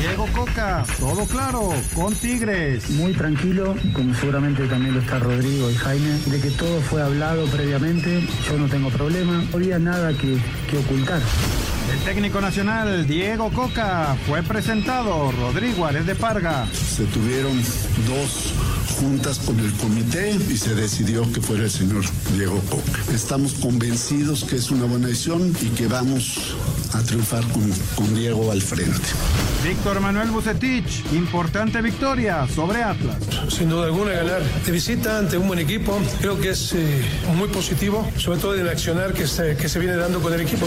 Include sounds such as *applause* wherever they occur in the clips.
Diego Coca, todo claro, con Tigres. Muy tranquilo, como seguramente también lo está Rodrigo y Jaime, de que todo fue hablado previamente, yo no tengo problema, no había nada que, que ocultar. El técnico nacional Diego Coca fue presentado, Rodrigo Ares de Parga. Se tuvieron dos juntas con el comité y se decidió que fuera el señor Diego Coca. Estamos convencidos que es una buena decisión y que vamos a triunfar con, con Diego al frente. Víctor Manuel Bucetich, importante victoria sobre Atlas. Sin duda alguna ganar de visita ante un buen equipo, creo que es eh, muy positivo, sobre todo en el accionar que se, que se viene dando con el equipo.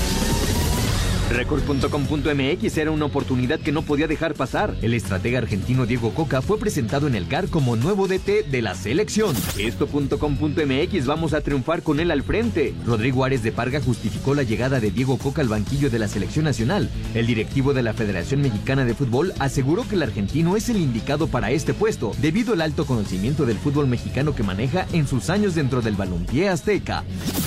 Record.com.mx era una oportunidad que no podía dejar pasar. El estratega argentino Diego Coca fue presentado en el CAR como nuevo DT de la selección. Esto.com.mx vamos a triunfar con él al frente. Rodrigo Ares de Parga justificó la llegada de Diego Coca al banquillo de la selección nacional. El directivo de la Federación Mexicana de Fútbol aseguró que el argentino es el indicado para este puesto, debido al alto conocimiento del fútbol mexicano que maneja en sus años dentro del balompié azteca.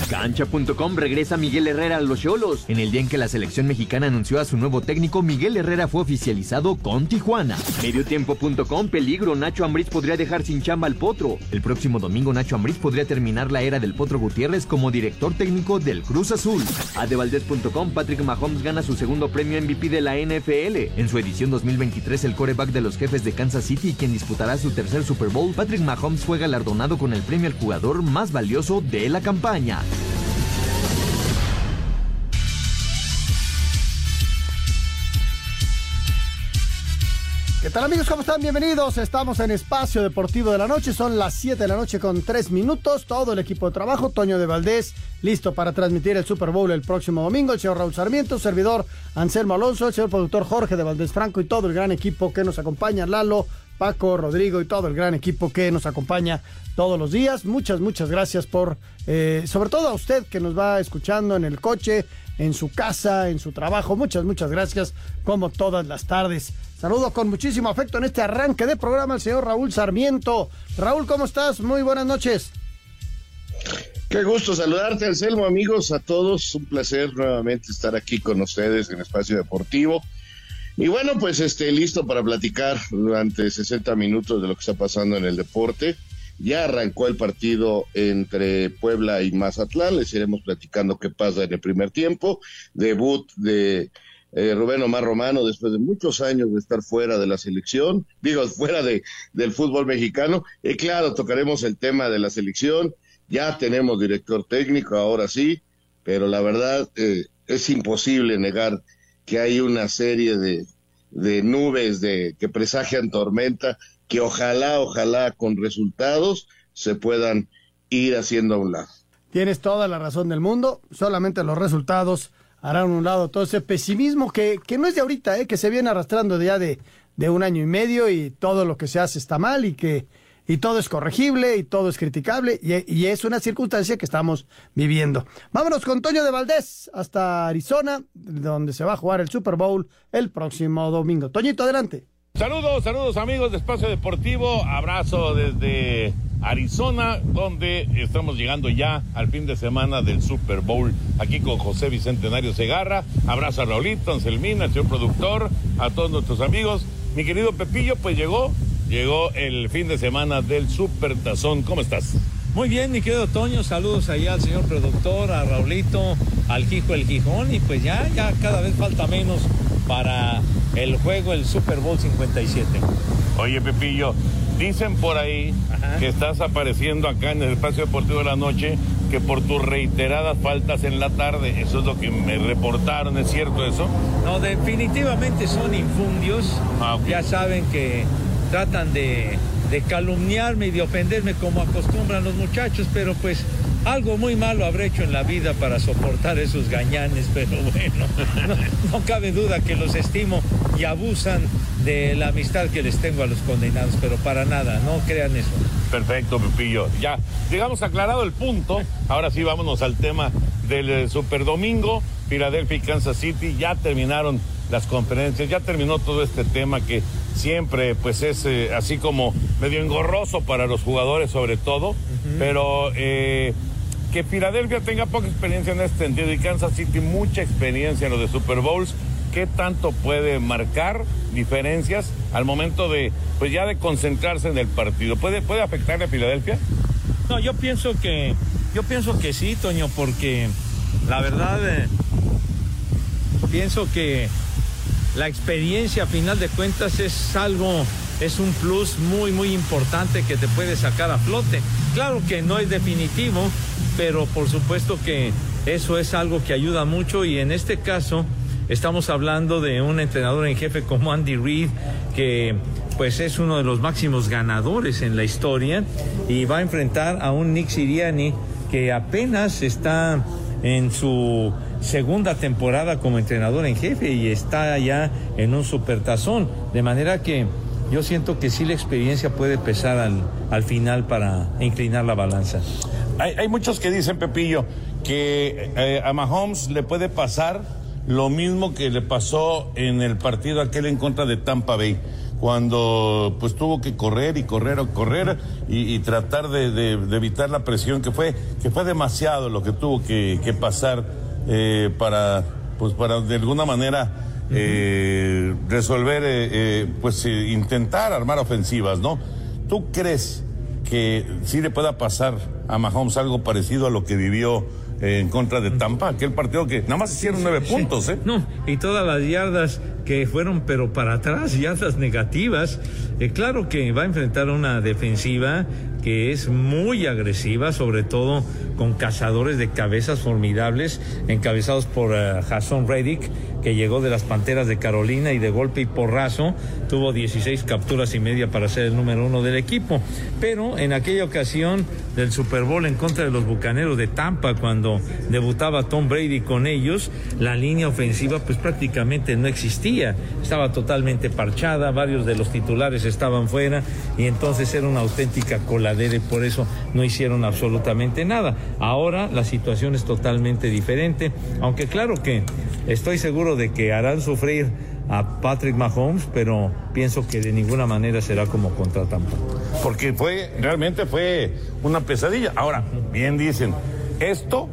Cancha.com regresa Miguel Herrera a los Cholos. En el día en que la selección mexicana anunció a su nuevo técnico, Miguel Herrera fue oficializado con Tijuana. Mediotiempo.com, peligro, Nacho Ambriz podría dejar sin chamba al Potro. El próximo domingo Nacho Ambriz podría terminar la era del Potro Gutiérrez como director técnico del Cruz Azul. Adevaldez.com, Patrick Mahomes gana su segundo premio MVP de la NFL. En su edición 2023, el coreback de los jefes de Kansas City, quien disputará su tercer Super Bowl, Patrick Mahomes fue galardonado con el premio al jugador más valioso de la campaña. ¿Qué tal amigos? ¿Cómo están? Bienvenidos. Estamos en Espacio Deportivo de la Noche. Son las 7 de la noche con 3 minutos. Todo el equipo de trabajo, Toño de Valdés, listo para transmitir el Super Bowl el próximo domingo. El señor Raúl Sarmiento, servidor Anselmo Alonso, el señor productor Jorge de Valdés Franco y todo el gran equipo que nos acompaña, Lalo, Paco, Rodrigo y todo el gran equipo que nos acompaña todos los días. Muchas, muchas gracias por, eh, sobre todo a usted que nos va escuchando en el coche, en su casa, en su trabajo. Muchas, muchas gracias, como todas las tardes. Saludo con muchísimo afecto en este arranque de programa al señor Raúl Sarmiento. Raúl, ¿cómo estás? Muy buenas noches. Qué gusto saludarte, Anselmo, amigos, a todos. Un placer nuevamente estar aquí con ustedes en Espacio Deportivo. Y bueno, pues este, listo para platicar durante 60 minutos de lo que está pasando en el deporte. Ya arrancó el partido entre Puebla y Mazatlán. Les iremos platicando qué pasa en el primer tiempo. Debut de eh, Rubén Omar Romano después de muchos años de estar fuera de la selección, digo, fuera de, del fútbol mexicano. Y claro, tocaremos el tema de la selección. Ya tenemos director técnico, ahora sí, pero la verdad eh, es imposible negar que hay una serie de, de nubes de que presagian tormenta que ojalá, ojalá con resultados se puedan ir haciendo a un lado. Tienes toda la razón del mundo, solamente los resultados harán un lado todo ese pesimismo que, que no es de ahorita, ¿eh? que se viene arrastrando ya de, de un año y medio y todo lo que se hace está mal y que y todo es corregible y todo es criticable y, es una circunstancia que estamos viviendo. Vámonos con Toño de Valdés hasta Arizona, donde se va a jugar el Super Bowl el próximo domingo. Toñito, adelante. Saludos, saludos amigos de Espacio Deportivo, abrazo desde Arizona, donde estamos llegando ya al fin de semana del Super Bowl, aquí con José Bicentenario Segarra, abrazo a Raulito, Anselmina, el señor productor, a todos nuestros amigos. Mi querido Pepillo, pues llegó llegó el fin de semana del Super Tazón. ¿Cómo estás? Muy bien, mi querido Toño, saludos allá al señor productor, a Raulito, al Quijo el Gijón y pues ya, ya cada vez falta menos para el juego, el Super Bowl 57. Oye, Pepillo, dicen por ahí que estás apareciendo acá en el espacio deportivo de la noche que por tus reiteradas faltas en la tarde, eso es lo que me reportaron, ¿es cierto eso? No, definitivamente son infundios. Ah, Ya saben que tratan de, calumniarme y de ofenderme como acostumbran los muchachos, pero pues algo muy malo habré hecho en la vida para soportar esos gañanes, *laughs* pero bueno, no, no cabe duda que los estimo y abusan de la amistad que les tengo a los condenados, pero para nada, no crean eso. Perfecto, Pepillo. Ya, digamos, aclarado el punto. Ahora sí, vámonos al tema del eh, Super Domingo. Filadelfia y Kansas City ya terminaron las conferencias, ya terminó todo este tema que siempre pues es eh, así como medio engorroso para los jugadores sobre todo, pero eh, que Filadelfia tenga poca experiencia en este sentido y Kansas City mucha experiencia en los de Super Bowls, ¿qué tanto puede marcar diferencias al momento de pues ya de concentrarse en el partido? ¿Puede, puede afectarle a Filadelfia? No, yo pienso que, yo pienso que sí, Toño, porque la verdad eh, pienso que la experiencia a final de cuentas es algo, es un plus muy, muy importante que te puede sacar a flote. Claro que no es definitivo, pero por supuesto que eso es algo que ayuda mucho y en este caso estamos hablando de un entrenador en jefe como Andy Reid que pues es uno de los máximos ganadores en la historia y va a enfrentar a un Nick Siriani que apenas está en su segunda temporada como entrenador en jefe y está ya en un supertazón. De manera que yo siento que sí la experiencia puede pesar al, al final para inclinar la balanza. Hay, hay muchos que dicen, Pepillo, que eh, a Mahomes le puede pasar lo mismo que le pasó en el partido aquel en contra de Tampa Bay cuando pues tuvo que correr y correr o correr y, tratar de, de- evitar la presión que fue que fue demasiado lo que tuvo que pasar eh, para pues para de alguna manera eh, resolver eh, eh, pues intentar armar ofensivas no tú crees que sí le pueda pasar a Mahomes algo parecido a lo que vivió en contra de Tampa aquel partido que nada más hicieron nueve puntos eh No, y todas las yardas que fueron, pero para atrás, yardas negativas. Eh, claro que va a enfrentar una defensiva que es muy agresiva, sobre todo con cazadores de cabezas formidables, encabezados por eh, Jason Reddick, que llegó de las Panteras de Carolina y de golpe y porrazo tuvo 16 capturas y media para ser el número uno del equipo. Pero en aquella ocasión del Super Bowl en contra de los Bucaneros de Tampa, cuando debutaba Tom Brady con ellos, la línea ofensiva pues prácticamente no existía, estaba totalmente parchada, varios de los titulares estaban fuera y entonces era una auténtica coladera y por eso no hicieron absolutamente nada. Ahora la situación es totalmente diferente, aunque claro que estoy seguro de que harán sufrir a Patrick Mahomes, pero pienso que de ninguna manera será como contra Tampa. porque fue realmente fue una pesadilla. Ahora, bien dicen, esto,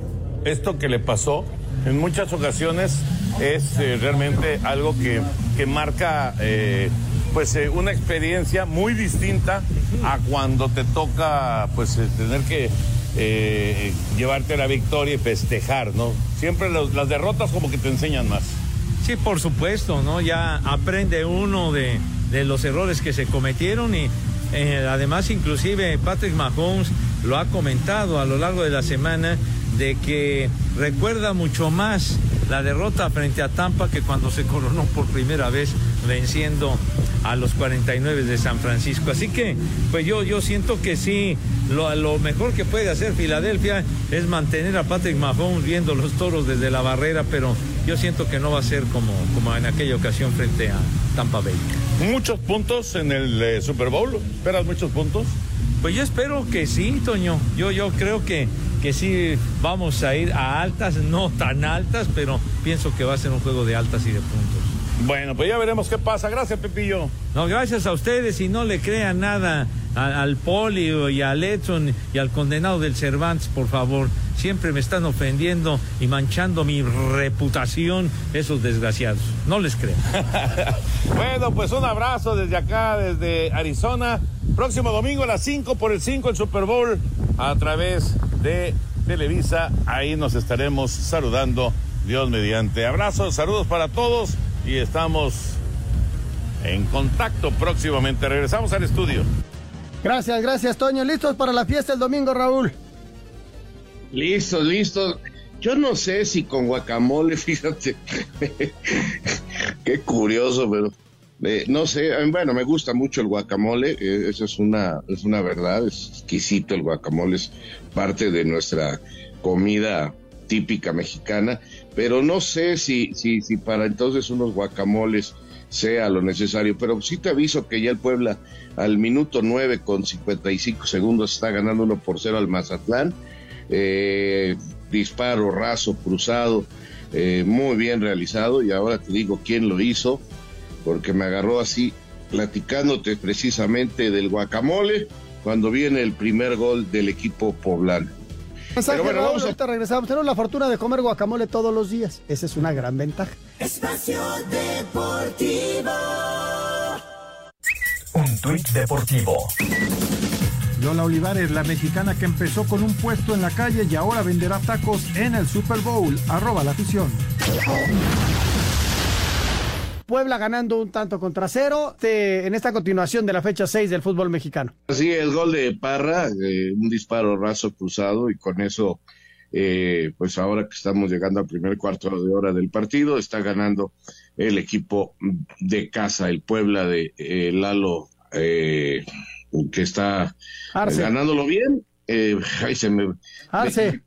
esto que le pasó en muchas ocasiones es eh, realmente algo que, que marca eh, pues eh, una experiencia muy distinta a cuando te toca pues tener que eh, llevarte la victoria y festejar, ¿no? Siempre las derrotas como que te enseñan más. Sí, por supuesto, ¿no? Ya aprende uno de, de los errores que se cometieron y eh, además inclusive Patrick Mahomes lo ha comentado a lo largo de la semana de que recuerda mucho más la derrota frente a Tampa que cuando se coronó por primera vez venciendo a los 49 de San Francisco. Así que, pues yo, yo siento que sí, lo, lo mejor que puede hacer Filadelfia es mantener a Patrick Mahomes viendo los toros desde la barrera, pero yo siento que no va a ser como, como en aquella ocasión frente a Tampa Bay. Muchos puntos en el eh, Super Bowl, ¿esperas muchos puntos? Pues yo espero que sí, Toño. Yo, yo creo que, que sí vamos a ir a altas, no tan altas, pero pienso que va a ser un juego de altas y de puntos. Bueno, pues ya veremos qué pasa. Gracias, Pepillo. No, gracias a ustedes y no le crean nada a- al Poli y al Edson y al condenado del Cervantes, por favor. Siempre me están ofendiendo y manchando mi reputación esos desgraciados. No les crean. *laughs* Bueno, pues un abrazo desde acá, desde Arizona. Próximo domingo a las 5 por el 5 el Super Bowl a través de Televisa. Ahí nos estaremos saludando, Dios mediante. Abrazos, saludos para todos y estamos en contacto próximamente. Regresamos al estudio. Gracias, gracias, Toño. ¿Listos para la fiesta el domingo, Raúl? Listo, listo. Yo no sé si con guacamole, *laughs* fíjate. Qué curioso, pero eh, no sé. Bueno, me gusta mucho el guacamole. eh, eso es una, es una verdad. Es exquisito el guacamole. Es parte de nuestra comida típica mexicana. Pero no sé si, si, si para entonces unos guacamoles sea lo necesario. Pero sí te aviso que ya el Puebla al minuto 9 con 55 segundos está ganando 1 por 0 al Mazatlán. Eh, disparo raso, cruzado, eh, muy bien realizado. Y ahora te digo quién lo hizo, porque me agarró así platicándote precisamente del guacamole cuando viene el primer gol del equipo poblano. Mensaje, Pero bueno, Raúl, vamos a- ahorita regresamos. Tenemos la fortuna de comer guacamole todos los días. Esa es una gran ventaja. Espacio Deportivo. Un tuit deportivo. Lola Olivares, la mexicana que empezó con un puesto en la calle y ahora venderá tacos en el Super Bowl. Arroba la afición. Puebla ganando un tanto contra cero en esta continuación de la fecha 6 del fútbol mexicano. Así, el gol de Parra, eh, un disparo raso cruzado y con eso, eh, pues ahora que estamos llegando al primer cuarto de hora del partido, está ganando el equipo de casa, el Puebla de eh, Lalo, eh, que está Arce. ganándolo bien. Eh, ay, se me... Arce.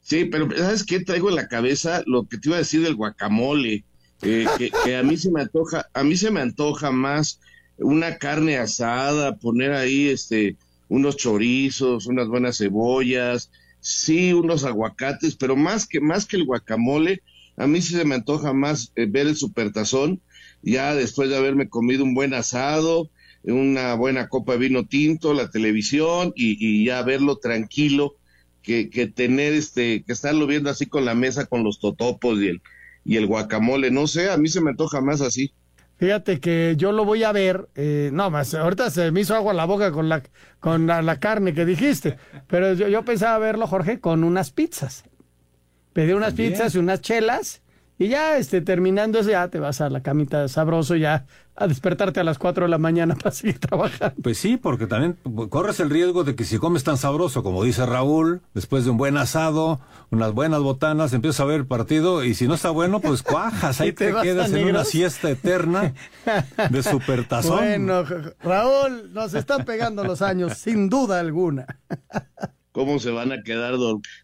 Sí, pero ¿sabes qué? Traigo en la cabeza lo que te iba a decir del guacamole, eh, que, a mí se me antoja, a mí se me antoja más una carne asada, poner ahí este unos chorizos, unas buenas cebollas, sí, unos aguacates, pero más que más que el guacamole, a mí sí se me antoja más eh, ver el supertazón, ya después de haberme comido un buen asado, una buena copa de vino tinto, la televisión y, y ya verlo tranquilo que, que tener este, que estarlo viendo así con la mesa con los totopos y el, y el guacamole, no sé, a mí se me antoja más así. Fíjate que yo lo voy a ver, eh, no más, ahorita se me hizo agua la boca con la, con la, la carne que dijiste, pero yo, yo pensaba verlo, Jorge, con unas pizzas. Pedí unas También. pizzas y unas chelas y ya este, terminando eso ya te vas a la camita sabroso ya a despertarte a las 4 de la mañana *laughs* para seguir trabajando. Pues sí, porque también corres el riesgo de que si comes tan sabroso como dice Raúl, después de un buen asado, unas buenas botanas, empiezas a ver el partido y si no está bueno, pues *laughs* cuajas, ahí te quedas en una siesta eterna de *laughs* supertazón. Bueno, Raúl, nos están pegando los años, sin duda alguna. ¿Cómo se van a quedar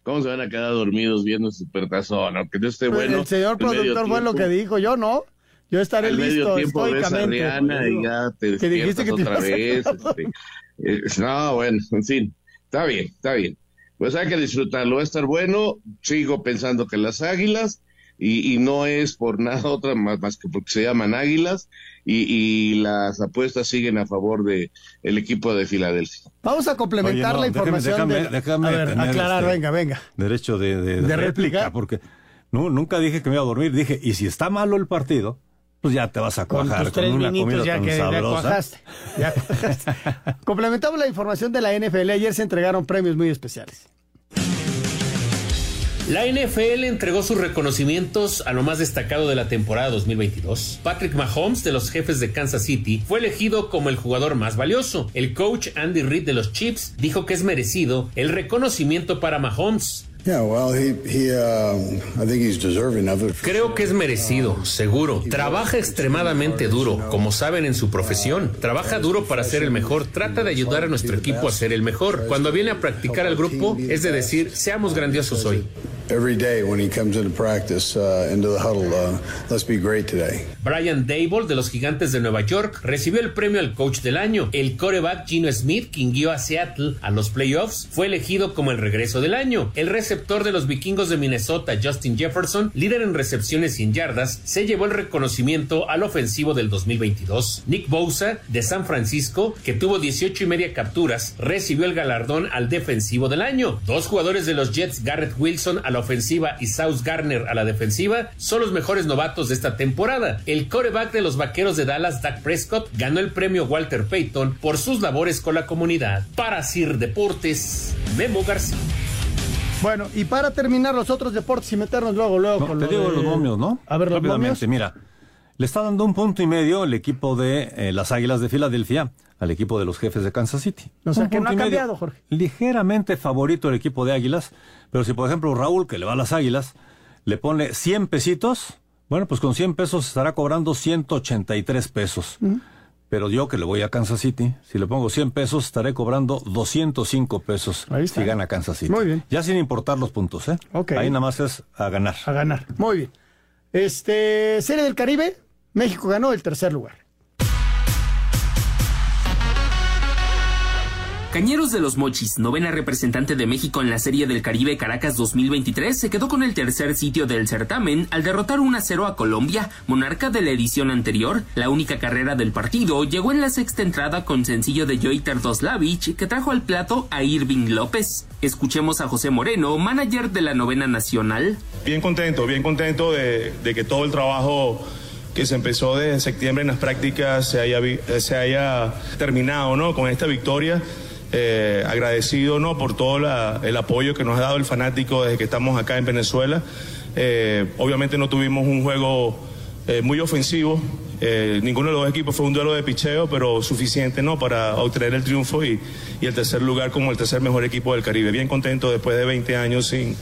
cómo se van a quedar dormidos viendo el supertazón? Aunque no esté bueno. el señor productor fue lo que dijo, yo no. Yo estaré al medio listo tiempo ves a. Rihanna y ya te Que dijiste que te otra vez. este, no, bueno, en fin, está bien, está bien. Pues hay que disfrutarlo, va a estar bueno. Sigo pensando que las águilas, y, y no es por *laughs* nada otra más, más que porque se llaman águilas, y, y las apuestas siguen a favor de el equipo de Filadelfia. Vamos a complementar Oye, no, la información. déjame, de- déjame a ver, tener, aclarar, este, venga, venga. Derecho de, de- de ¿De réplica, réplica? porque no, nunca dije que me iba a dormir, dije, y si está malo el partido, pues ya te vas a Con cuajar con, una comida ya tan que ya sabrosa. cuajaste. Ya cuajaste. *laughs* Complementamos la información de la NFL. Ayer se entregaron premios muy especiales. La NFL entregó sus reconocimientos a lo más destacado de la temporada 2022. Patrick Mahomes de los jefes de Kansas City fue elegido como el jugador más valioso. El coach Andy Reid de los Chiefs dijo que es merecido el reconocimiento para Mahomes. Yeah, well, he, he I think he's deserving of it. Creo que es merecido, seguro. Trabaja extremadamente duro, como saben en su profesión. Trabaja duro para ser el mejor. Trata de ayudar a nuestro equipo a ser el mejor. Cuando viene a practicar al grupo, es de decir, seamos grandiosos hoy. every day when he comes into practice, into the huddle. Let's be great today. Brian Dable de los Gigantes de Nueva York recibió el premio al coach del año. El coreback Gino Smith, quien guió a Seattle a los playoffs, fue elegido como el regreso del año. El receptor de los vikingos de Minnesota, Justin Jefferson, líder en recepciones sin yardas, se llevó el reconocimiento al ofensivo del 2022. Nick Bosa de San Francisco, que tuvo 18 y media capturas, recibió el galardón al defensivo del año. Dos jugadores de los Jets, Garrett Wilson a la ofensiva y South Garner a la defensiva, son los mejores novatos de esta temporada. El coreback de los vaqueros de Dallas, Dak Prescott, ganó el premio Walter Payton por sus labores con la comunidad. Para Sir Deportes, Memo García. Bueno, y para terminar los otros deportes y meternos luego, luego No, con te lo digo de- los momios, ¿no? A ver, los momios. mira. Le está dando un punto y medio el equipo de eh, las Águilas de Filadelfia al equipo de los jefes de Kansas City. O sea, Un que no ha cambiado, Jorge. Ligeramente favorito el equipo de Águilas, pero si por ejemplo Raúl, que le va a las Águilas, le pone 100 pesitos, bueno, pues con 100 pesos estará cobrando 183 pesos. Pero yo que le voy a Kansas City, si le pongo 100 pesos, estaré cobrando 205 pesos si gana Kansas City. Muy bien. Ya sin importar los puntos, ¿eh? Ok. Ahí nada más es a ganar. A ganar. Muy bien. Este, Serie del Caribe, México ganó el tercer lugar. Cañeros de los Mochis, novena representante de México en la Serie del Caribe Caracas 2023, se quedó con el tercer sitio del certamen al derrotar 1-0 a Colombia, monarca de la edición anterior. La única carrera del partido llegó en la sexta entrada con sencillo de Joiter Doslavich, que trajo al plato a Irving López. Escuchemos a José Moreno, manager de la novena nacional. Bien contento, bien contento de, que todo el trabajo que se empezó desde septiembre en las prácticas se haya, se haya terminado ¿no? con esta victoria. Eh, agradecido ¿no? por todo la- el apoyo que nos ha dado el fanático desde que estamos acá en Venezuela. Eh, obviamente no tuvimos un juego eh, muy ofensivo. Eh, ninguno de los equipos fue un duelo de picheo, pero suficiente ¿no? para obtener el triunfo y, y el tercer lugar como el tercer mejor equipo del Caribe. Bien contento después de 20 años sin,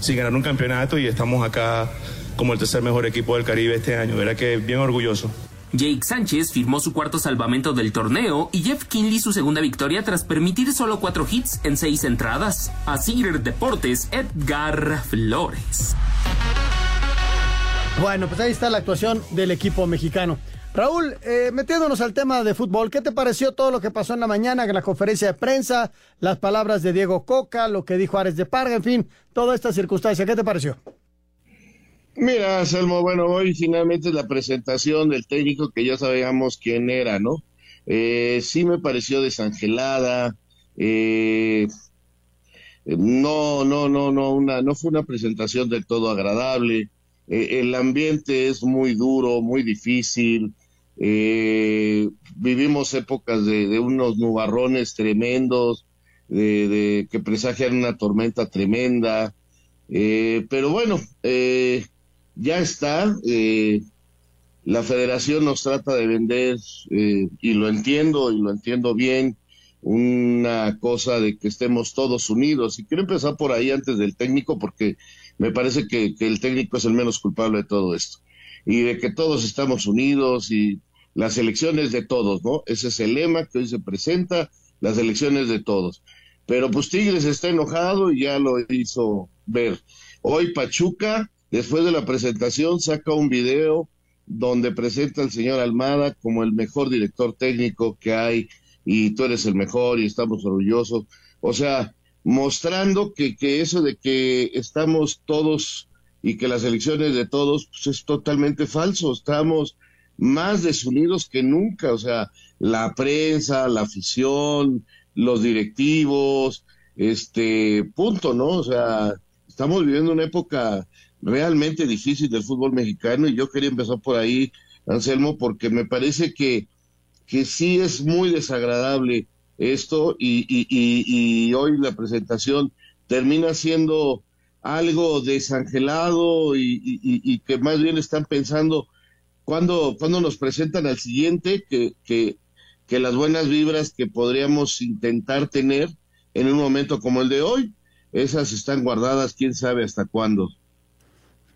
sin ganar un campeonato y estamos acá como el tercer mejor equipo del Caribe este año. Verá que bien orgulloso. Jake Sánchez firmó su cuarto salvamento del torneo y Jeff Kinley su segunda victoria tras permitir solo cuatro hits en seis entradas. Así Deportes, Edgar Flores. Bueno, pues ahí está la actuación del equipo mexicano. Raúl, eh, metiéndonos al tema de fútbol, ¿qué te pareció todo lo que pasó en la mañana, en la conferencia de prensa, las palabras de Diego Coca, lo que dijo Ares de Parga, en fin, toda esta circunstancia? ¿Qué te pareció? Mira, Selmo, bueno, hoy finalmente la presentación del técnico que ya sabíamos quién era, ¿no? Eh, sí me pareció desangelada, eh, no, no, no, no, una, no fue una presentación del todo agradable. Eh, el ambiente es muy duro, muy difícil. Eh, vivimos épocas de, de unos nubarrones tremendos, de, de que presagian una tormenta tremenda. Eh, pero bueno, eh, ya está. eh, la federación nos trata de vender, eh, y lo entiendo, y lo entiendo bien, una cosa de que estemos todos unidos. Y quiero empezar por ahí antes del técnico, porque me parece que, que el técnico es el menos culpable de todo esto. Y de que todos estamos unidos y las elecciones de todos, ¿no? Ese es el lema que hoy se presenta, las elecciones de todos. Pero pues Tigres está enojado y ya lo hizo ver. Hoy Pachuca, después de la presentación, saca un video donde presenta al señor Almada como el mejor director técnico que hay y tú eres el mejor y estamos orgullosos. O sea, mostrando que, que eso de que estamos todos y que las elecciones de todos pues, es totalmente falso. Estamos más desunidos que nunca. O sea, la prensa, la afición, los directivos, este punto, ¿no? O sea, estamos viviendo una época realmente difícil del fútbol mexicano y yo quería empezar por ahí, Anselmo, porque me parece que, que sí es muy desagradable esto y, y, y, y hoy la presentación termina siendo algo desangelado y, que más bien están pensando cuando, cuando nos presentan al siguiente que, que, que las buenas vibras que podríamos intentar tener en un momento como el de hoy, esas están guardadas quién sabe hasta cuándo.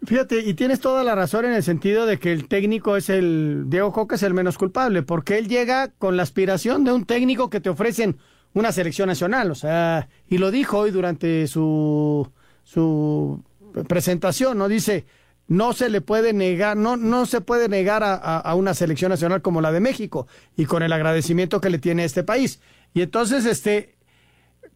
Fíjate, y tienes toda la razón en el sentido de que el técnico es el, Diego Coca es el menos culpable, porque él llega con la aspiración de un técnico que te ofrecen una selección nacional, o sea, y lo dijo hoy durante su, su presentación, ¿no? Dice, no se le puede negar, no, no se puede negar a, a, una selección nacional como la de México y con el agradecimiento que le tiene a este país. Y entonces, este,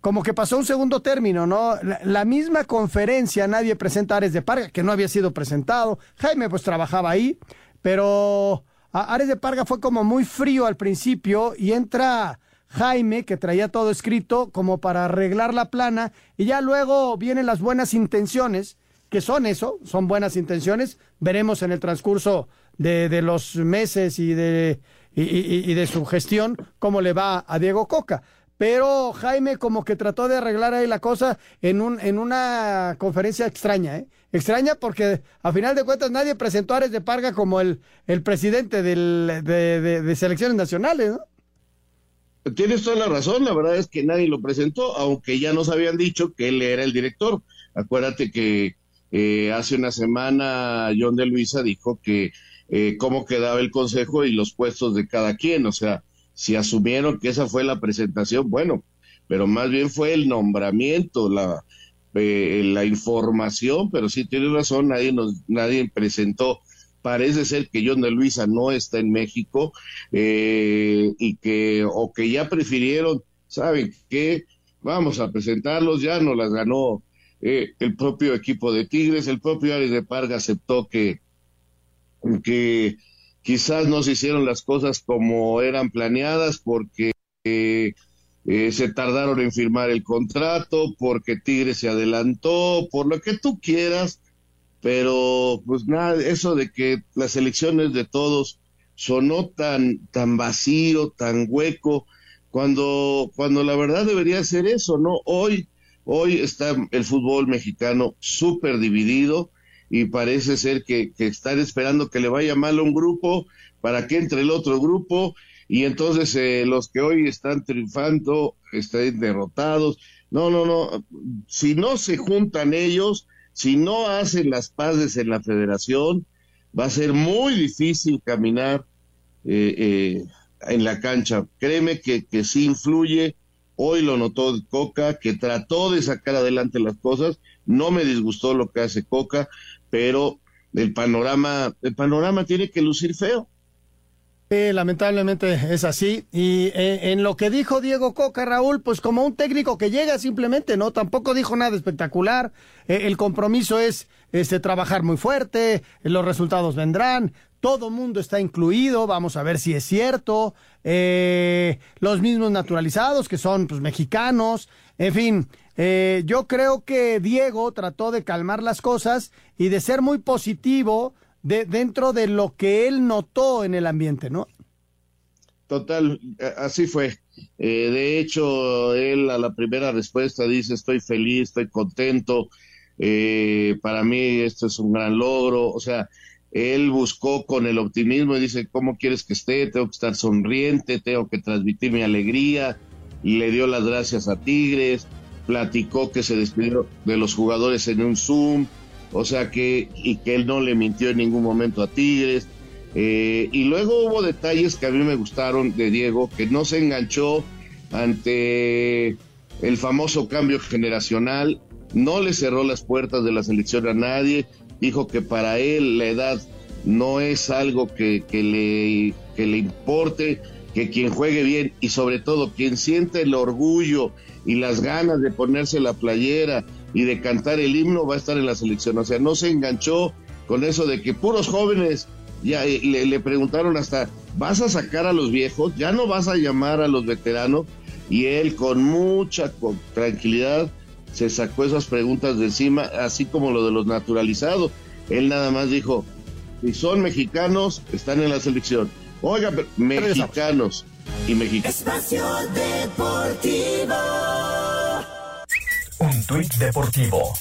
como que pasó un segundo término, ¿no? La, misma conferencia, nadie presenta a Ares de Parga, que no había sido presentado. Jaime, pues trabajaba ahí, pero Ares de Parga fue como muy frío al principio y entra Jaime, que traía todo escrito como para arreglar la plana, y ya luego vienen las buenas intenciones, que son eso, son buenas intenciones. Veremos en el transcurso de, los meses y de, y, de su gestión cómo le va a Diego Coca. Pero Jaime como que trató de arreglar ahí la cosa en, un, en una conferencia extraña, ¿eh? Extraña porque a final de cuentas nadie presentó a Ares de Parga como el, el presidente del, de, de selecciones nacionales, ¿no? Tienes toda la razón, la verdad es que nadie lo presentó, aunque ya nos habían dicho que él era el director. Acuérdate que eh, hace una semana John de Luisa dijo que eh, cómo quedaba el consejo y los puestos de cada quien, o sea, si asumieron que esa fue la presentación, bueno, pero más bien fue el nombramiento, la, eh, la información, pero sí tienes razón, nadie nos, nadie presentó. Parece ser que John de Luisa no está en México eh, y que o que ya prefirieron, saben que vamos a presentarlos, ya no las ganó eh, el propio equipo de Tigres, el propio Ares de Parga aceptó que, que quizás no se hicieron las cosas como eran planeadas porque eh, se tardaron en firmar el contrato, porque Tigres se adelantó, por lo que tú quieras, pero pues nada, eso de que las elecciones de todos sonó tan, tan vacío, tan hueco, cuando, cuando la verdad debería ser eso, ¿no? Hoy, hoy está el fútbol mexicano súper dividido y parece ser que, que están esperando que le vaya mal a un grupo para que entre el otro grupo y entonces eh, los que hoy están triunfando están derrotados. No, no, no, si no se juntan ellos, si no hacen las paces en la federación, va a ser muy difícil caminar eh, eh, en la cancha. Créeme que, que sí influye. Hoy lo notó Coca, que trató de sacar adelante las cosas. No me disgustó lo que hace Coca, pero el panorama, el panorama tiene que lucir feo lamentablemente es así. Y eh, en lo que dijo Diego Coca, Raúl, pues como un técnico que llega simplemente, ¿no? Tampoco dijo nada espectacular. Eh, el compromiso es este, trabajar muy fuerte, los resultados vendrán. Todo mundo está incluido, vamos a ver si es cierto. Eh, los mismos naturalizados, que son pues, mexicanos. En fin, yo creo que Diego trató de calmar las cosas y de ser muy positivo de, dentro de lo que él notó en el ambiente, ¿no? Total, así fue. Eh, de hecho, él a la primera respuesta dice, estoy feliz, estoy contento, eh, para mí esto es un gran logro, o sea, él buscó con el optimismo y dice, ¿cómo quieres que esté? Tengo que estar sonriente, tengo que transmitir mi alegría, le dio las gracias a Tigres, platicó que se despidió de los jugadores en un Zoom, o sea que, y que él no le mintió en ningún momento a Tigres. Eh, y luego hubo detalles que a mí me gustaron de Diego, que no se enganchó ante el famoso cambio generacional, no le cerró las puertas de la selección a nadie, dijo que para él la edad no es algo que, que, le, que le importe, que quien juegue bien y sobre todo quien siente el orgullo y las ganas de ponerse la playera y de cantar el himno va a estar en la selección. O sea, no se enganchó con eso de que puros jóvenes ya eh, le, preguntaron hasta, ¿vas a sacar a los viejos? ¿Ya no vas a llamar a los veteranos? Y él con mucha tranquilidad se sacó esas preguntas de encima, así como lo de los naturalizados. Él nada más dijo, si son mexicanos, están en la selección. Oiga, mexicanos y mexicanos. Espacio Deportivo. Un tuit deportivo.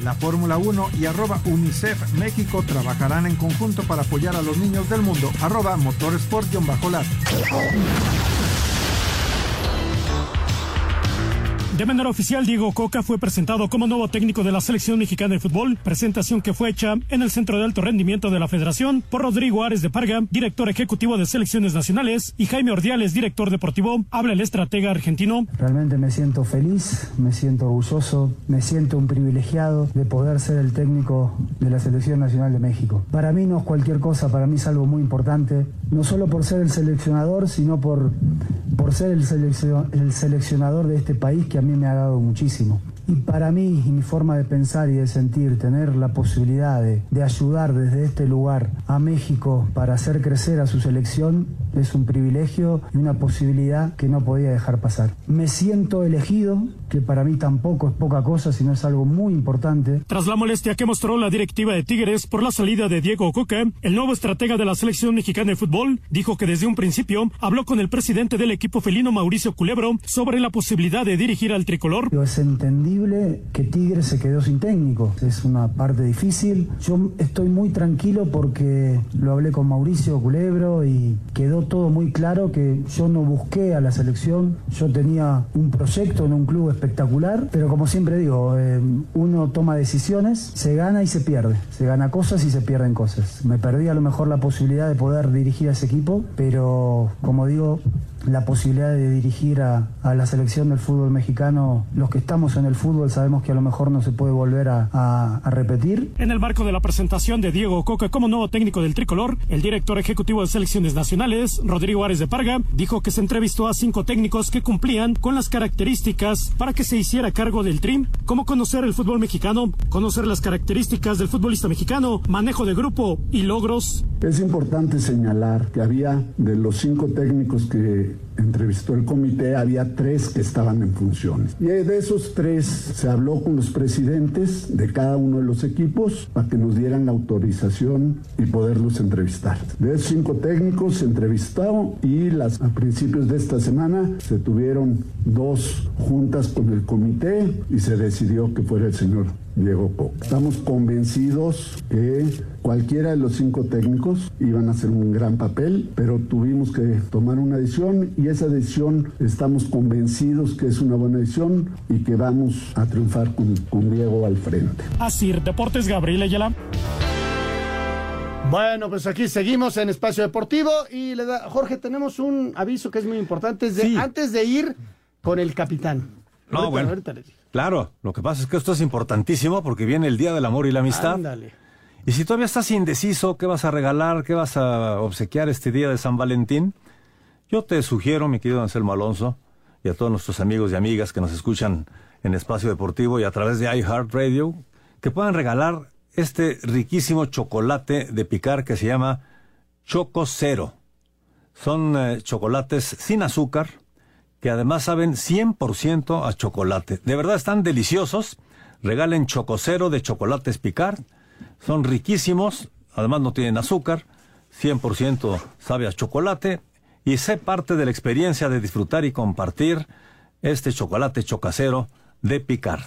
La Fórmula 1 y arroba UNICEF México trabajarán en conjunto para apoyar a los niños del mundo. Arroba Motorsport-Lat. De manera oficial, Diego Coca fue presentado como nuevo técnico de la selección mexicana de fútbol, presentación que fue hecha en el Centro de Alto Rendimiento de la Federación por Rodrigo Ares de Parga, director ejecutivo de selecciones nacionales, y Jaime Ordiales, director deportivo. Habla el estratega argentino. Realmente me siento feliz, me siento orgulloso, me siento un privilegiado de poder ser el técnico de la selección nacional de México. Para mí no es cualquier cosa, para mí es algo muy importante, no solo por ser el seleccionador, sino por, por ser el, el seleccionador de este país que a mí me ha dado muchísimo. Y para mí y mi forma de pensar y de sentir, tener la posibilidad de, de, ayudar desde este lugar a México para hacer crecer a su selección es un privilegio y una posibilidad que no podía dejar pasar. Me siento elegido, que para mí tampoco es poca cosa, sino es algo muy importante. Tras la molestia que mostró la directiva de Tigres por la salida de Diego Coca, el nuevo estratega de la selección mexicana de fútbol dijo que desde un principio habló con el presidente del equipo felino Mauricio Culebro sobre la posibilidad de dirigir al tricolor. Es que Tigres se quedó sin técnico. Es una parte difícil. Yo estoy muy tranquilo porque lo hablé con Mauricio Culebro y quedó todo muy claro que yo no busqué a la selección. Yo tenía un proyecto en un club espectacular, pero como siempre digo, eh, uno toma decisiones, se gana y se pierde. Se gana cosas y se pierden cosas. Me perdí a lo mejor la posibilidad de poder dirigir a ese equipo, pero como digo, la posibilidad de dirigir a, a, la selección del fútbol mexicano. Los que estamos en el fútbol sabemos que a lo mejor no se puede volver a, a, a, repetir. En el marco de la presentación de Diego Coca como nuevo técnico del tricolor, el director ejecutivo de selecciones nacionales, Rodrigo Ares de Parga, dijo que se entrevistó a cinco técnicos que cumplían con las características para que se hiciera cargo del TRIM, como conocer el fútbol mexicano, conocer las características del futbolista mexicano, manejo de grupo y logros. Es importante señalar que había de los cinco técnicos que entrevistó el comité, había tres que estaban en funciones. Y de esos tres se habló con los presidentes de cada uno de los equipos para que nos dieran la autorización y poderlos entrevistar. De esos cinco técnicos se entrevistó y las, a principios de esta semana se tuvieron dos juntas con el comité y se decidió que fuera el señor Diego Coca. Estamos convencidos que cualquiera de los cinco técnicos iban a hacer un gran papel, pero tuvimos que tomar una decisión y esa decisión estamos convencidos que es una buena decisión y que vamos a triunfar con, con Diego al frente. Así, Deportes Gabriel Ayala. Bueno, pues aquí seguimos en Espacio Deportivo y le da, Jorge, tenemos un aviso que es muy importante, es de, Sí. antes de ir con el capitán. No, Ahorita- bueno. ahorita les digo. Claro, lo que pasa es que esto es importantísimo porque viene el Día del Amor y la Amistad. Ándale. Y si todavía estás indeciso, ¿qué vas a regalar? ¿Qué vas a obsequiar este día de San Valentín? Yo te sugiero, mi querido Anselmo Alonso, y a todos nuestros amigos y amigas que nos escuchan en Espacio Deportivo y a través de iHeartRadio, que puedan regalar este riquísimo chocolate de picar que se llama Choco Cero. Son eh, chocolates sin azúcar, que además saben 100% a chocolate. De verdad están deliciosos. Regalen Chococero de chocolates Picard. Son riquísimos, además no tienen azúcar, 100% sabe a chocolate y sé parte de la experiencia de disfrutar y compartir este chocolate chocacero de Picard.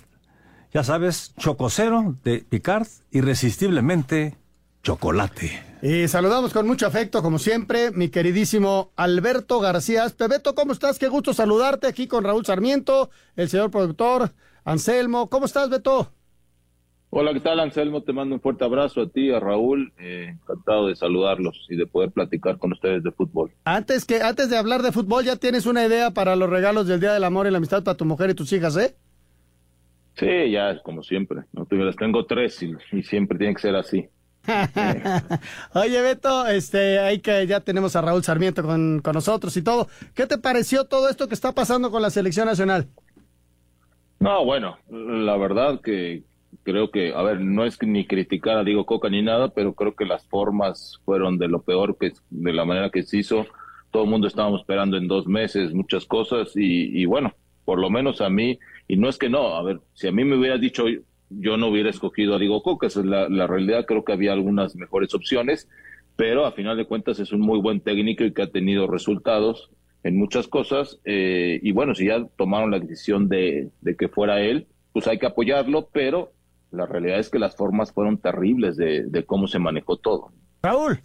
Ya sabes, Chococero de Picard, irresistiblemente chocolate. Y saludamos con mucho afecto, como siempre, mi queridísimo Alberto García Aspe. Beto, ¿cómo estás? Qué gusto saludarte aquí con Raúl Sarmiento, el señor productor, Anselmo. ¿Cómo estás, Beto? Hola, ¿qué tal, Anselmo? Te mando un fuerte abrazo a ti, a Raúl. Eh, encantado de saludarlos y de poder platicar con ustedes de fútbol. Antes, que, antes de hablar de fútbol, ya tienes una idea para los regalos del Día del Amor y la Amistad para tu mujer y tus hijas, ¿eh? Sí, ya es como siempre. ¿no? Las tengo tres y, y siempre tiene que ser así. *laughs* Oye, Beto, este, ahí que ya tenemos a Raúl Sarmiento con, con nosotros y todo. ¿Qué te pareció todo esto que está pasando con la selección nacional? No, bueno, la verdad que creo que, a ver, no es ni criticar a Diego Coca ni nada, pero creo que las formas fueron de lo peor que de la manera que se hizo. Todo el mundo estábamos esperando en dos meses muchas cosas y, y bueno, por lo menos a mí, y no es que no, a ver, si a mí me hubiera dicho yo no hubiera escogido a Diego Coca, esa es la, la realidad, creo que había algunas mejores opciones, pero a final de cuentas es un muy buen técnico y que ha tenido resultados en muchas cosas. eh, y bueno, si ya tomaron la decisión de, de que fuera él, pues hay que apoyarlo, pero la realidad es que las formas fueron terribles de, de cómo se manejó todo. Raúl.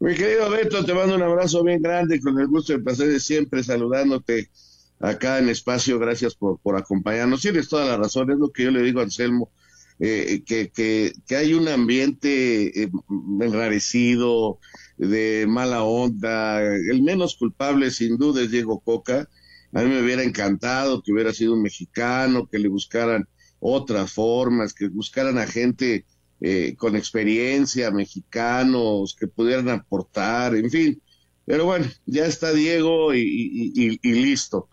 Mi querido Beto, te mando un abrazo bien grande, con el gusto de placer de siempre, saludándote acá en espacio. Gracias por, por acompañarnos. Tienes toda la razón, es lo que yo le digo a Anselmo, eh, que, que, que, hay un ambiente eh, enrarecido, de mala onda. El menos culpable, sin duda, es Diego Coca. A mí me hubiera encantado que hubiera sido un mexicano, que le buscaran otras formas, que buscaran a gente eh, con experiencia, mexicanos, que pudieran aportar, en fin. Pero bueno, ya está Diego y, listo.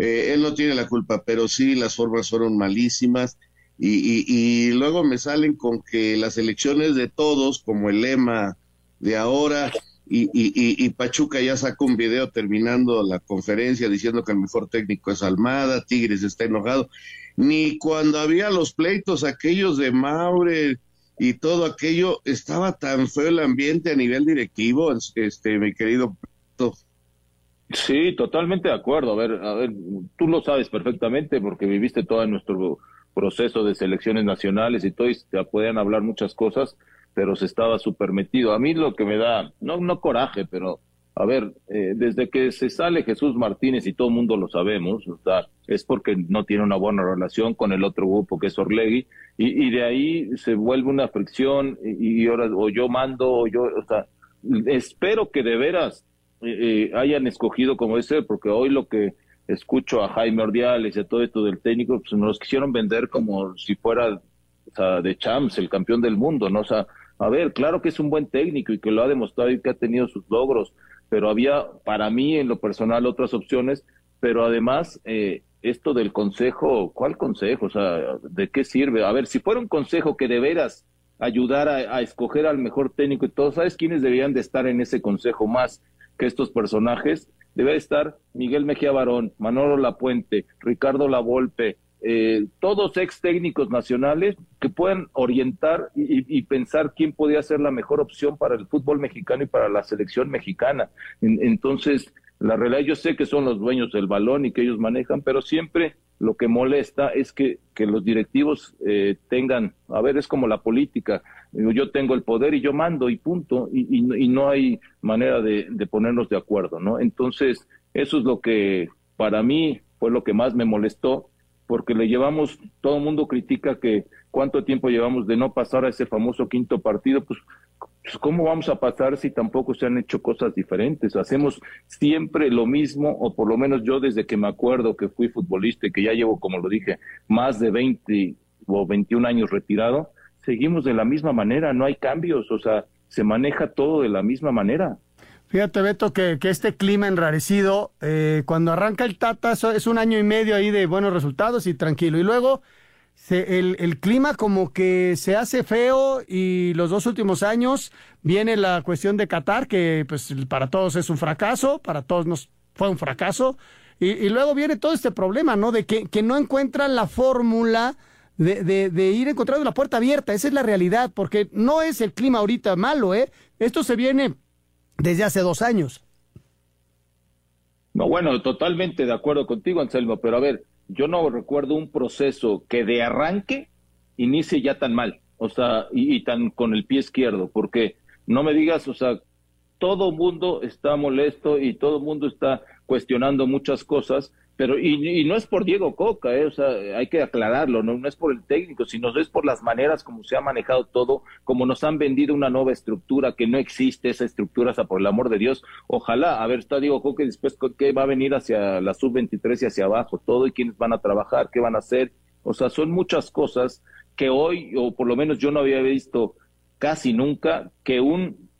Eh, él no tiene la culpa, pero sí las formas fueron malísimas. Y, luego me salen con que las elecciones de todos, como el lema de ahora, y, Pachuca ya sacó un video terminando la conferencia diciendo que el mejor técnico es Almada, Tigres está enojado. Ni cuando había los pleitos aquellos de Maure y todo aquello, estaba tan feo el ambiente a nivel directivo, este, mi querido. Sí, totalmente de acuerdo. A ver, a ver, tú lo sabes perfectamente porque viviste todo nuestro proceso de selecciones nacionales y todo, y te pueden hablar muchas cosas pero se estaba súper metido. A mí lo que me da, no, no coraje, pero a ver, eh, desde que se sale Jesús Martínez y todo el mundo lo sabemos, o sea, es porque no tiene una buena relación con el otro grupo que es Orlegui, y de ahí se vuelve una fricción, y, ahora o yo mando, o yo, o sea, espero que de veras eh, eh, hayan escogido como ese, porque hoy lo que escucho a Jaime Ordiales y a todo esto del técnico, pues nos quisieron vender como si fuera o sea, de Champs, el campeón del mundo, ¿no? O sea, a ver, claro que es un buen técnico y que lo ha demostrado y que ha tenido sus logros, pero había para mí en lo personal otras opciones, pero además eh, esto del consejo, ¿cuál consejo? O sea, ¿de qué sirve? A ver, si fuera un consejo que de veras ayudara a, escoger al mejor técnico y todo, ¿sabes quiénes deberían de estar en ese consejo más que estos personajes? Debe estar Miguel Mejía Barón, Manolo Lapuente, Ricardo Lavolpe, eh, todos ex técnicos nacionales que puedan orientar y, pensar quién podía ser la mejor opción para el fútbol mexicano y para la selección mexicana. entonces, la realidad, yo sé que son los dueños del balón y que ellos manejan, pero siempre lo que molesta es que, que los directivos eh, tengan, a ver, es como la política, yo tengo el poder y yo mando y punto, y, y, no hay manera de, de ponernos de acuerdo, ¿no? Entonces, eso es lo que para mí fue lo que más me molestó porque le llevamos, todo el mundo critica que cuánto tiempo llevamos de no pasar a ese famoso quinto partido, pues, ¿cómo vamos a pasar si tampoco se han hecho cosas diferentes? Hacemos siempre lo mismo, o por lo menos yo desde que me acuerdo que fui futbolista y que ya llevo, como lo dije, más de 20 o 21 años retirado, seguimos de la misma manera, no hay cambios, o sea, se maneja todo de la misma manera. Fíjate, Beto, que, que este clima enrarecido, eh, cuando arranca el Tata, es un año y medio ahí de buenos resultados y tranquilo. Y luego se, el, el, clima como que se hace feo y los dos últimos años viene la cuestión de Qatar, que pues para todos es un fracaso, para todos nos fue un fracaso. Y, luego viene todo este problema, ¿no? De que, que no encuentran la fórmula de, de, de, ir encontrando la puerta abierta. Esa es la realidad, porque no es el clima ahorita malo, ¿eh? Esto se viene desde hace dos años. No, bueno, totalmente de acuerdo contigo, Anselmo, pero a ver, yo no recuerdo un proceso que de arranque inicie ya tan mal, o sea, y, tan con el pie izquierdo, porque no me digas, o sea, todo mundo está molesto y todo mundo está cuestionando muchas cosas, pero y, no es por Diego Coca, eh, o sea, hay que aclararlo, ¿no? no es por el técnico, sino es por las maneras como se ha manejado todo, como nos han vendido una nueva estructura que no existe esa estructura, sea, por el amor de Dios, ojalá, a ver, está Diego Coca y después qué va a venir hacia la sub-23 y hacia abajo, todo y quiénes van a trabajar, qué van a hacer, o sea, son muchas cosas que hoy, o por lo menos yo no había visto casi nunca, que un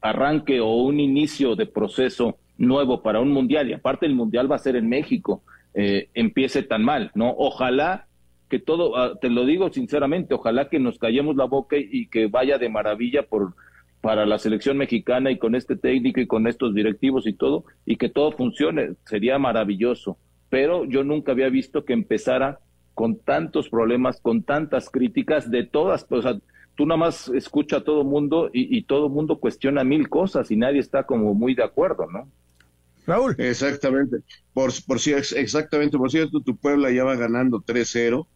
arranque o un inicio de proceso nuevo para un mundial, y aparte el mundial va a ser en México, eh, empiece tan mal, ¿no? Ojalá que todo, ah, te lo digo sinceramente, ojalá que nos callemos la boca y, que vaya de maravilla por para la selección mexicana y con este técnico y con estos directivos y todo, y que todo funcione, sería maravilloso. Pero yo nunca había visto que empezara con tantos problemas, con tantas críticas de todas, o sea, tú nada más escucha a todo mundo y, y todo mundo cuestiona mil cosas y nadie está como muy de acuerdo, ¿no? Raúl. Exactamente. Por, por si exactamente, por cierto, tu Puebla ya va ganando 3-0.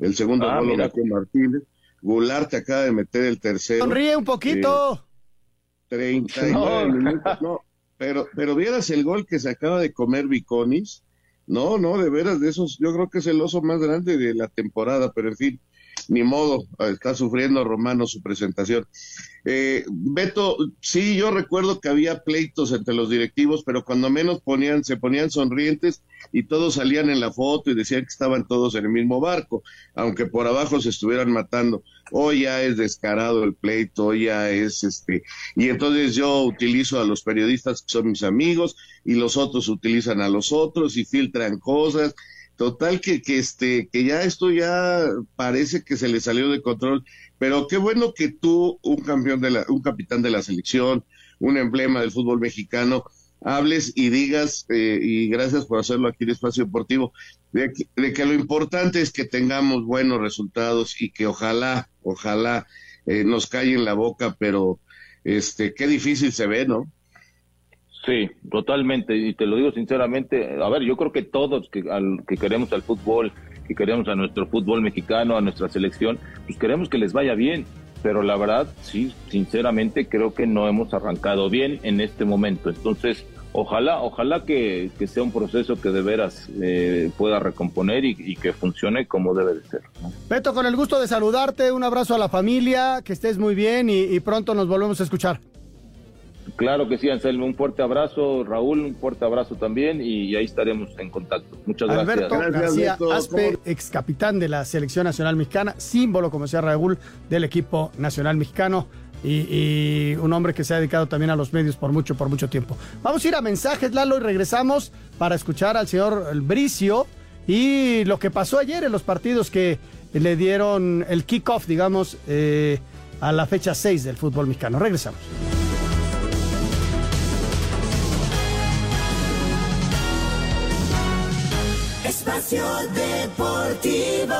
El segundo ah, gol lo metió Martínez. Goulart acaba de meter el tercero. Sonríe un poquito. 39 *laughs* minutos. No, pero, pero vieras el gol que se acaba de comer Viconis. No, no, de veras, de esos, yo creo que es el oso más grande de la temporada, pero en fin, ni modo, está sufriendo Romano su presentación. Eh, Beto, sí, yo recuerdo que había pleitos entre los directivos, pero cuando menos ponían, se ponían sonrientes y todos salían en la foto y decían que estaban todos en el mismo barco, aunque por abajo se estuvieran matando. Hoy ya es descarado el pleito, hoy ya es este, y entonces yo utilizo a los periodistas que son mis amigos y los otros utilizan a los otros y filtran cosas Total que, que este, que ya esto ya parece que se le salió de control, pero qué bueno que tú, un campeón de la, un capitán de la selección, un emblema del fútbol mexicano, hables y digas, eh, y gracias por hacerlo aquí en Espacio Deportivo, de que, de que, lo importante es que tengamos buenos resultados y que ojalá, ojalá eh, nos calle en la boca, pero este, qué difícil se ve, ¿no? Sí, totalmente. Y te lo digo sinceramente, a ver, yo creo que todos que, al, que queremos al fútbol, que queremos a nuestro fútbol mexicano, a nuestra selección, pues queremos que les vaya bien. Pero la verdad, sí, sinceramente creo que no hemos arrancado bien en este momento. Entonces, ojalá, ojalá que, que sea un proceso que de veras eh, pueda recomponer y, que funcione como debe de ser. ¿no? Beto, con el gusto de saludarte, un abrazo a la familia, que estés muy bien y pronto nos volvemos a escuchar. Claro que sí, Anselmo, un fuerte abrazo, Raúl, un fuerte abrazo también y ahí estaremos en contacto. Muchas Alberto gracias. García Aspe, ex capitán de la Selección Nacional Mexicana, símbolo, como decía Raúl, del equipo nacional mexicano y, y, un hombre que se ha dedicado también a los medios por mucho, por mucho tiempo. Vamos a ir a mensajes, Lalo, y regresamos para escuchar al señor Bricio y lo que pasó ayer en los partidos que le dieron el kickoff, digamos, eh, a la fecha 6 del fútbol mexicano. Regresamos. Espacio Deportivo.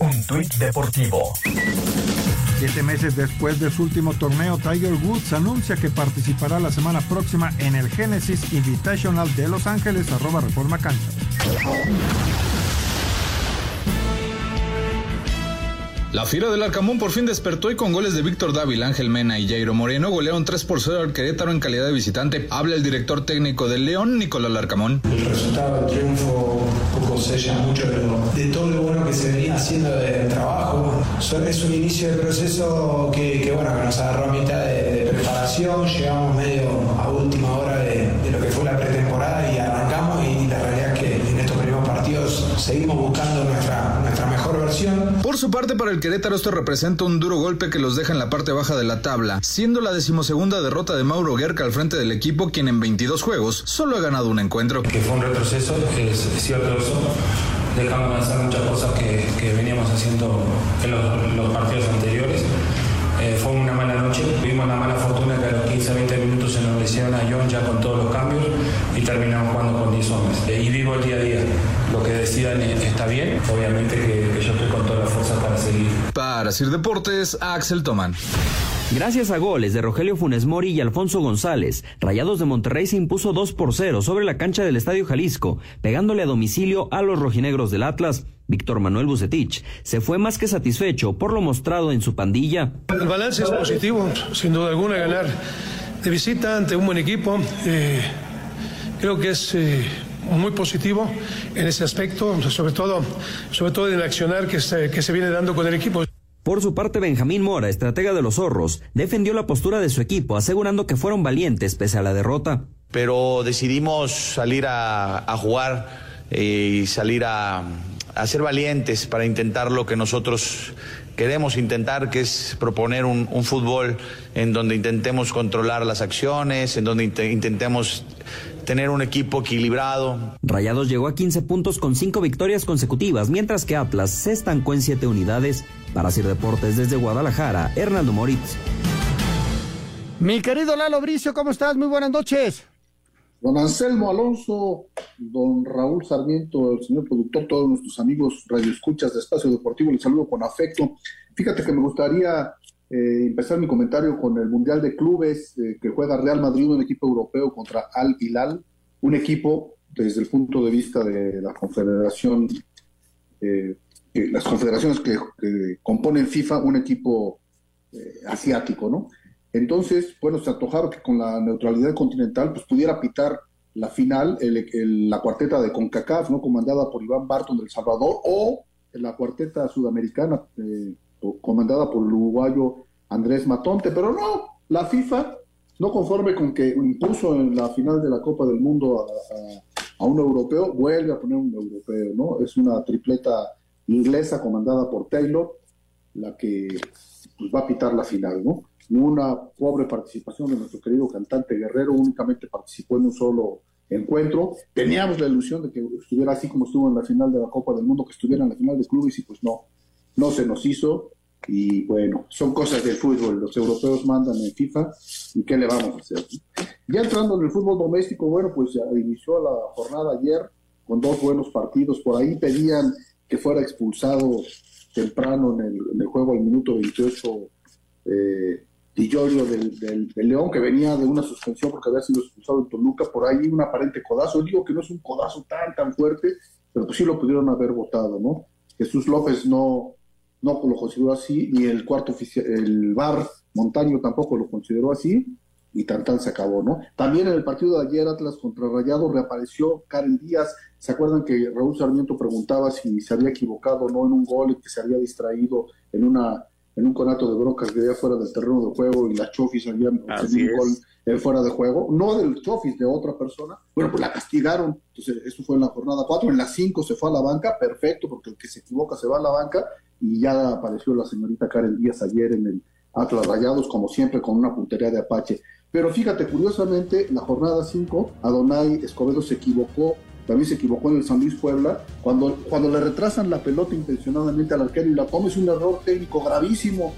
Un tuit deportivo. Siete meses después de su último torneo, Tiger Woods anuncia que participará la semana próxima en el Genesis Invitational de Los Ángeles, arroba Reforma Cancha. La Fiera del Arcamón por fin despertó y con goles de Víctor Dávila, Ángel Mena y Jairo Moreno golearon 3 por 0 al Querétaro en calidad de visitante. Habla el director técnico del León, Nicolás Larcamón. El resultado, el triunfo, un poco sella mucho de, lo, de todo lo bueno que se venía haciendo de trabajo. Es un inicio de proceso que, bueno, que nos agarró a mitad de, preparación, llegamos medio a última hora de, de lo que fue la pretemporada y arrancamos y la realidad es que en estos primeros partidos seguimos Por su parte, para el Querétaro esto representa un duro golpe que los deja en la parte baja de la tabla, siendo la decimosegunda derrota de Mauro Guerca al frente del equipo, quien en 22 juegos solo ha ganado un encuentro. Que fue un retroceso, es, es cierto eso, dejando avanzar muchas cosas que, que veníamos haciendo en los, los partidos anteriores. Eh, fue una mala noche, tuvimos la mala fortuna que a los 15-20 minutos se nos lesionan a John ya con todos los cambios y terminamos jugando con 10 hombres. Eh, y vivo el día a día. Lo que decidan está bien, obviamente que, Para Sir Deportes, Axel Tomán. Gracias a goles de Rogelio Funes Mori y Alfonso González, Rayados de Monterrey se impuso 2 por 0 sobre la cancha del Estadio Jalisco, pegándole a domicilio a los rojinegros del Atlas. Víctor Manuel Bucetich se fue más que satisfecho por lo mostrado en su pandilla. El balance es positivo, sin duda alguna, ganar de visita ante un buen equipo. Eh, creo que es eh, muy positivo en ese aspecto, sobre todo, sobre todo en el accionar que se, que se viene dando con el equipo. Por su parte, Benjamín Mora, estratega de los zorros, defendió la postura de su equipo, asegurando que fueron valientes pese a la derrota. Pero decidimos salir a, a jugar eh, y salir a, a ser valientes para intentar lo que nosotros queremos intentar, que es proponer un, un, fútbol en donde intentemos controlar las acciones, en donde int intentemos tener un equipo equilibrado. Rayados llegó a 15 puntos con 5 victorias consecutivas, mientras que Atlas se estancó en 7 unidades. Para Sir Deportes desde Guadalajara, Hernando Moritz. Mi querido Lalo Bricio, ¿cómo estás? Muy buenas noches. Don Anselmo Alonso, don Raúl Sarmiento, el señor productor, todos nuestros amigos radioescuchas de Espacio Deportivo, les saludo con afecto. Fíjate que me gustaría eh, empezar mi comentario con el Mundial de Clubes eh, que juega Real Madrid, un equipo europeo contra Al Hilal, un equipo desde el punto de vista de la confederación, eh, las confederaciones que, componen FIFA, un equipo asiático, ¿no? Entonces, bueno, se antojaba que con la neutralidad continental pues pudiera pitar la final, la cuarteta de CONCACAF, ¿no? comandada por Iván Barton del Salvador, o la cuarteta sudamericana, eh, comandada por el uruguayo Andrés Matonte, pero no, la FIFA, no conforme con que impuso en la final de la Copa del Mundo a, un europeo, vuelve a poner un europeo, ¿no? Es una tripleta inglesa comandada por Taylor, la que pues, va a pitar la final, ¿no? Una pobre participación de nuestro querido cantante Guerrero, únicamente participó en un solo encuentro. Teníamos la ilusión de que estuviera así como estuvo en la final de la Copa del Mundo, que estuviera en la final de clubes y pues no, no se nos hizo. Y bueno, son cosas del fútbol. Los europeos mandan en FIFA y qué le vamos a hacer. Ya entrando en el fútbol doméstico, bueno, pues inició la jornada ayer con dos buenos partidos. Por ahí pedían que fuera expulsado temprano en el, juego al minuto 28 eh, del, del, León, que venía de una suspensión porque había sido expulsado en Toluca, por ahí un aparente codazo. Digo que no es un codazo tan, tan fuerte, pero pues sí lo pudieron haber votado, ¿no? Jesús López no, no lo consideró así, ni el cuarto oficial, el VAR Montaño tampoco lo consideró así, y tan tan se acabó, ¿no? También en el partido de ayer, Atlas contra Rayado, reapareció Karen Díaz. ¿Se acuerdan que Raúl Sarmiento preguntaba si se había equivocado o no en un gol y que se había distraído en una en un conato de broncas que había fuera del terreno de juego y las Chofis habían un gol fuera de juego, no del Chofis, de otra persona, bueno, pues la castigaron, entonces eso fue en la jornada 4, en la 5 se fue a la banca, perfecto, porque el que se equivoca se va a la banca, y ya apareció la señorita Karen Díaz ayer en el Atlas Rayados, como siempre, con una puntería de Apache. Pero fíjate, curiosamente, la jornada 5, Adonai Escobedo se equivocó, también se equivocó en el San Luis Puebla, cuando, cuando le retrasan la pelota intencionadamente al arquero y la toma es un error técnico gravísimo.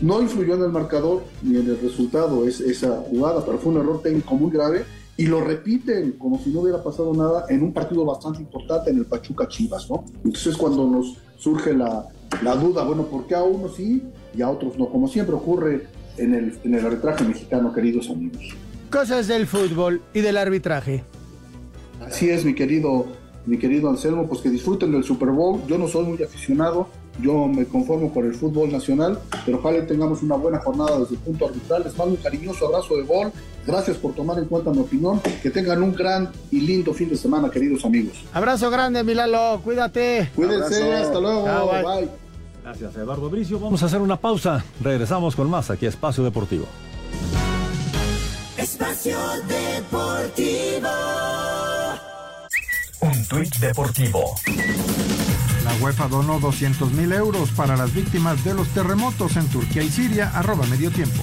No influyó en el marcador ni en el resultado es, esa jugada, pero fue un error técnico muy grave y lo repiten como si no hubiera pasado nada en un partido bastante importante en el Pachuca Chivas, ¿no? Entonces cuando nos surge la, la duda, bueno, ¿por qué a unos sí y a otros no? Como siempre ocurre en el, en el arbitraje mexicano, queridos amigos. Cosas del fútbol y del arbitraje. Así es, mi querido, mi querido Anselmo, pues que disfruten del Super Bowl. Yo no soy muy aficionado, yo me conformo con el fútbol nacional, pero ojalá tengamos una buena jornada desde el punto arbitral. Les mando un cariñoso abrazo de gol. Gracias por tomar en cuenta mi opinión. Que tengan un gran y lindo fin de semana, queridos amigos. Abrazo grande, Milalo. Cuídate. Cuídense. Hasta luego. bye. Gracias, Eduardo Bricio. Vamos a hacer una pausa. Regresamos con más aquí a Espacio Deportivo. Espacio Deportivo. Un tuit deportivo. La UEFA donó 200 mil euros para las víctimas de los terremotos en Turquía y Siria. Arroba medio tiempo.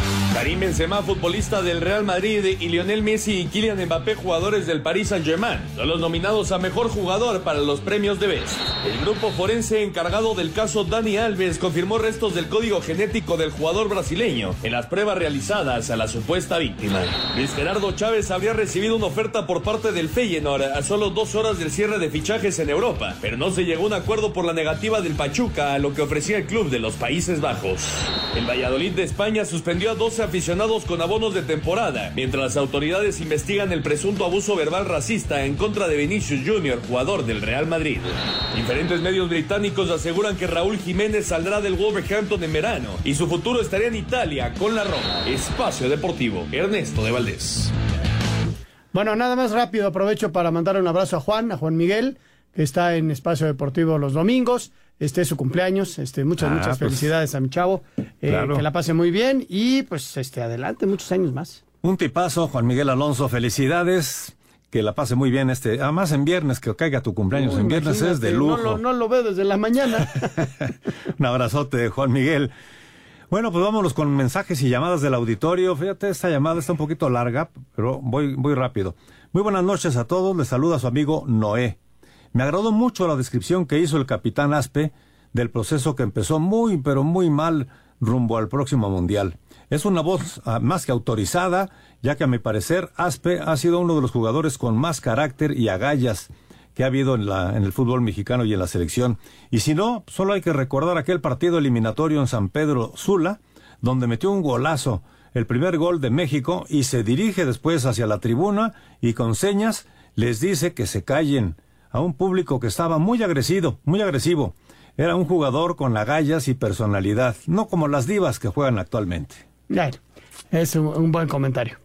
Karim Benzema, futbolista del Real Madrid, y Lionel Messi y Kylian Mbappé, jugadores del Paris Saint-Germain, son los nominados a mejor jugador para los premios de Best. El grupo forense encargado del caso Dani Alves confirmó restos del código genético del jugador brasileño en las pruebas realizadas a la supuesta víctima. Luis Gerardo Chávez habría recibido una oferta por parte del Feyenoord a solo dos horas del cierre de fichajes en Europa, pero no se llegó a un acuerdo por la negativa del Pachuca a lo que ofrecía el club de los Países Bajos. El Valladolid de España suspendió a 12 aficionados con abonos de temporada, mientras las autoridades investigan el presunto abuso verbal racista en contra de Vinicius Jr., jugador del Real Madrid. Diferentes medios británicos aseguran que Raúl Jiménez saldrá del Wolverhampton en verano y su futuro estaría en Italia con la Roma. Espacio Deportivo, Ernesto de Valdés. Bueno, nada más rápido, aprovecho para mandar un abrazo a Juan, a Juan Miguel, que está en Espacio Deportivo los domingos este es su cumpleaños, este, muchas, ah, muchas pues, felicidades a mi chavo, eh, que la pase muy bien y pues este, adelante, muchos años más. Un tipazo, Juan Miguel Alonso, felicidades. Que la pase muy bien este, además en viernes, que caiga tu cumpleaños en viernes es de lujo. No lo, no lo veo desde la mañana. *laughs* Un abrazote, Juan Miguel. Bueno, pues vámonos con mensajes y llamadas del auditorio. Fíjate, esta llamada está un poquito larga, pero voy, voy rápido. Muy buenas noches a todos. Les saluda su amigo Noé. Me agradó mucho la descripción que hizo el capitán Aspe del proceso que empezó muy, pero muy mal rumbo al próximo Mundial. Es una voz ah, más que autorizada, ya que a mi parecer Aspe ha sido uno de los jugadores con más carácter y agallas que ha habido en, la, en el fútbol mexicano y en la selección. Y si no, solo hay que recordar aquel partido eliminatorio en San Pedro Sula, donde metió un golazo, el primer gol de México, y se dirige después hacia la tribuna y con señas les dice que se callen a un público que estaba muy agresivo, muy agresivo. Era un jugador con agallas y personalidad, no como las divas que juegan actualmente. Bueno, es un, un buen comentario.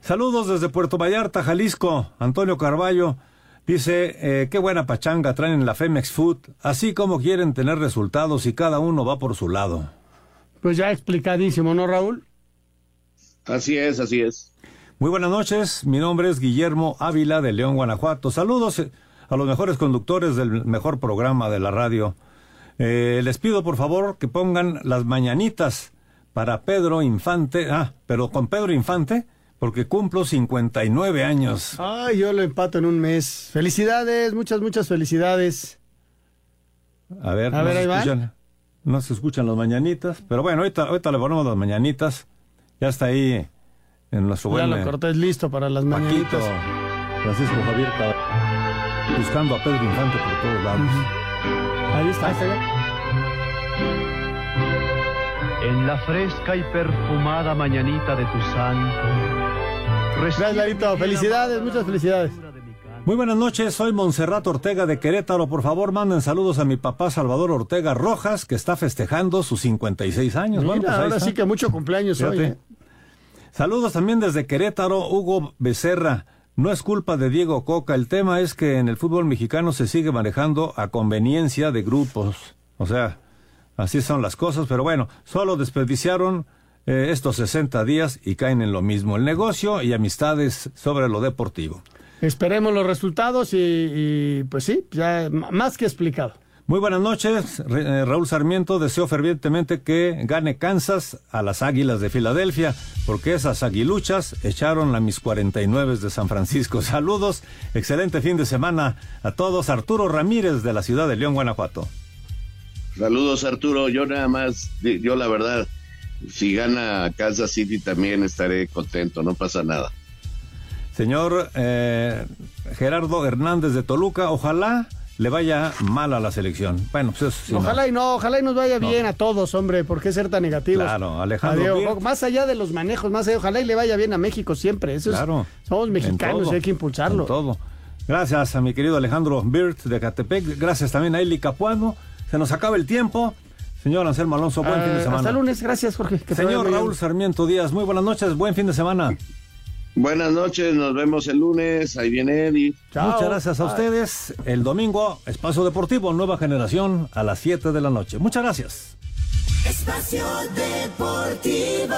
Saludos desde Puerto Vallarta, Jalisco. Antonio Carballo dice, eh, qué buena pachanga traen en la Femex Food, así como quieren tener resultados y cada uno va por su lado. Pues ya explicadísimo, ¿no, Raúl? Así es, así es. Muy buenas noches, mi nombre es Guillermo Ávila de León, Guanajuato. Saludos eh, a los mejores conductores del mejor programa de la radio. Eh, les pido por favor que pongan las mañanitas para Pedro Infante, ah, pero con Pedro Infante, porque cumplo 59 años. Ay, yo lo empato en un mes. Felicidades, muchas, muchas felicidades. A ver, A no, ver, se escuchan, no se escuchan las mañanitas, pero bueno, ahorita, ahorita le ponemos las mañanitas. Ya está ahí en nuestro Ya buen lo eh, cortés listo para las Paquito, mañanitas. Francisco Javier buscando a Pedro Infante por todos lados. Ahí está. En la fresca y perfumada mañanita de tu santo. Gracias, Larito. Felicidades, muchas felicidades. Muy buenas noches, soy Monserrat Ortega de Querétaro. Por favor, manden saludos a mi papá Salvador Ortega Rojas, que está festejando sus 56 años. Mira, Bueno, pues ahí ahora está. sí que mucho cumpleaños hoy. Fíjate. ¿eh? Saludos también desde Querétaro, Hugo Becerra. No es culpa de Diego Coca, el tema es que en el fútbol mexicano se sigue manejando a conveniencia de grupos. O sea, así son las cosas, pero bueno, solo desperdiciaron eh, estos 60 días y caen en lo mismo, el negocio y amistades sobre lo deportivo. Esperemos los resultados y, y, pues sí, ya más que explicado. Muy buenas noches, eh, Raúl Sarmiento. Deseo fervientemente que gane Kansas a las Águilas de Filadelfia, porque esas aguiluchas echaron a mis 49 de San Francisco. *laughs* Saludos, excelente fin de semana a todos. Arturo Ramírez de la ciudad de León, Guanajuato. Saludos Arturo, yo nada más, yo la verdad, si gana Kansas City también estaré contento, no pasa nada. Señor eh, Gerardo Hernández de Toluca, ojalá le vaya mal a la selección. Bueno, pues eso sí, no. ojalá y no, ojalá y nos vaya No. bien a todos, hombre, ¿por qué ser tan negativos? Claro, Alejandro A Diego Bird. Coca, Más allá de los manejos, más allá, ojalá y le vaya bien a México siempre. Eso es- Claro. somos En mexicanos todo, y hay que impulsarlo. en todo. Gracias a mi querido Alejandro Birt de Catepec. Gracias también a Eli Capuano. Se nos acaba el tiempo. Señor Anselmo Alonso, buen Ah, fin de semana. Hasta lunes, gracias Jorge. que Señor. Raúl Sarmiento Díaz, muy buenas noches, buen fin de semana. Buenas noches, nos vemos el lunes, ahí viene Eddie. Muchas gracias a ustedes. El domingo, Espacio Deportivo, Nueva Generación, a las 7 de la noche. Muchas gracias. Espacio Deportivo.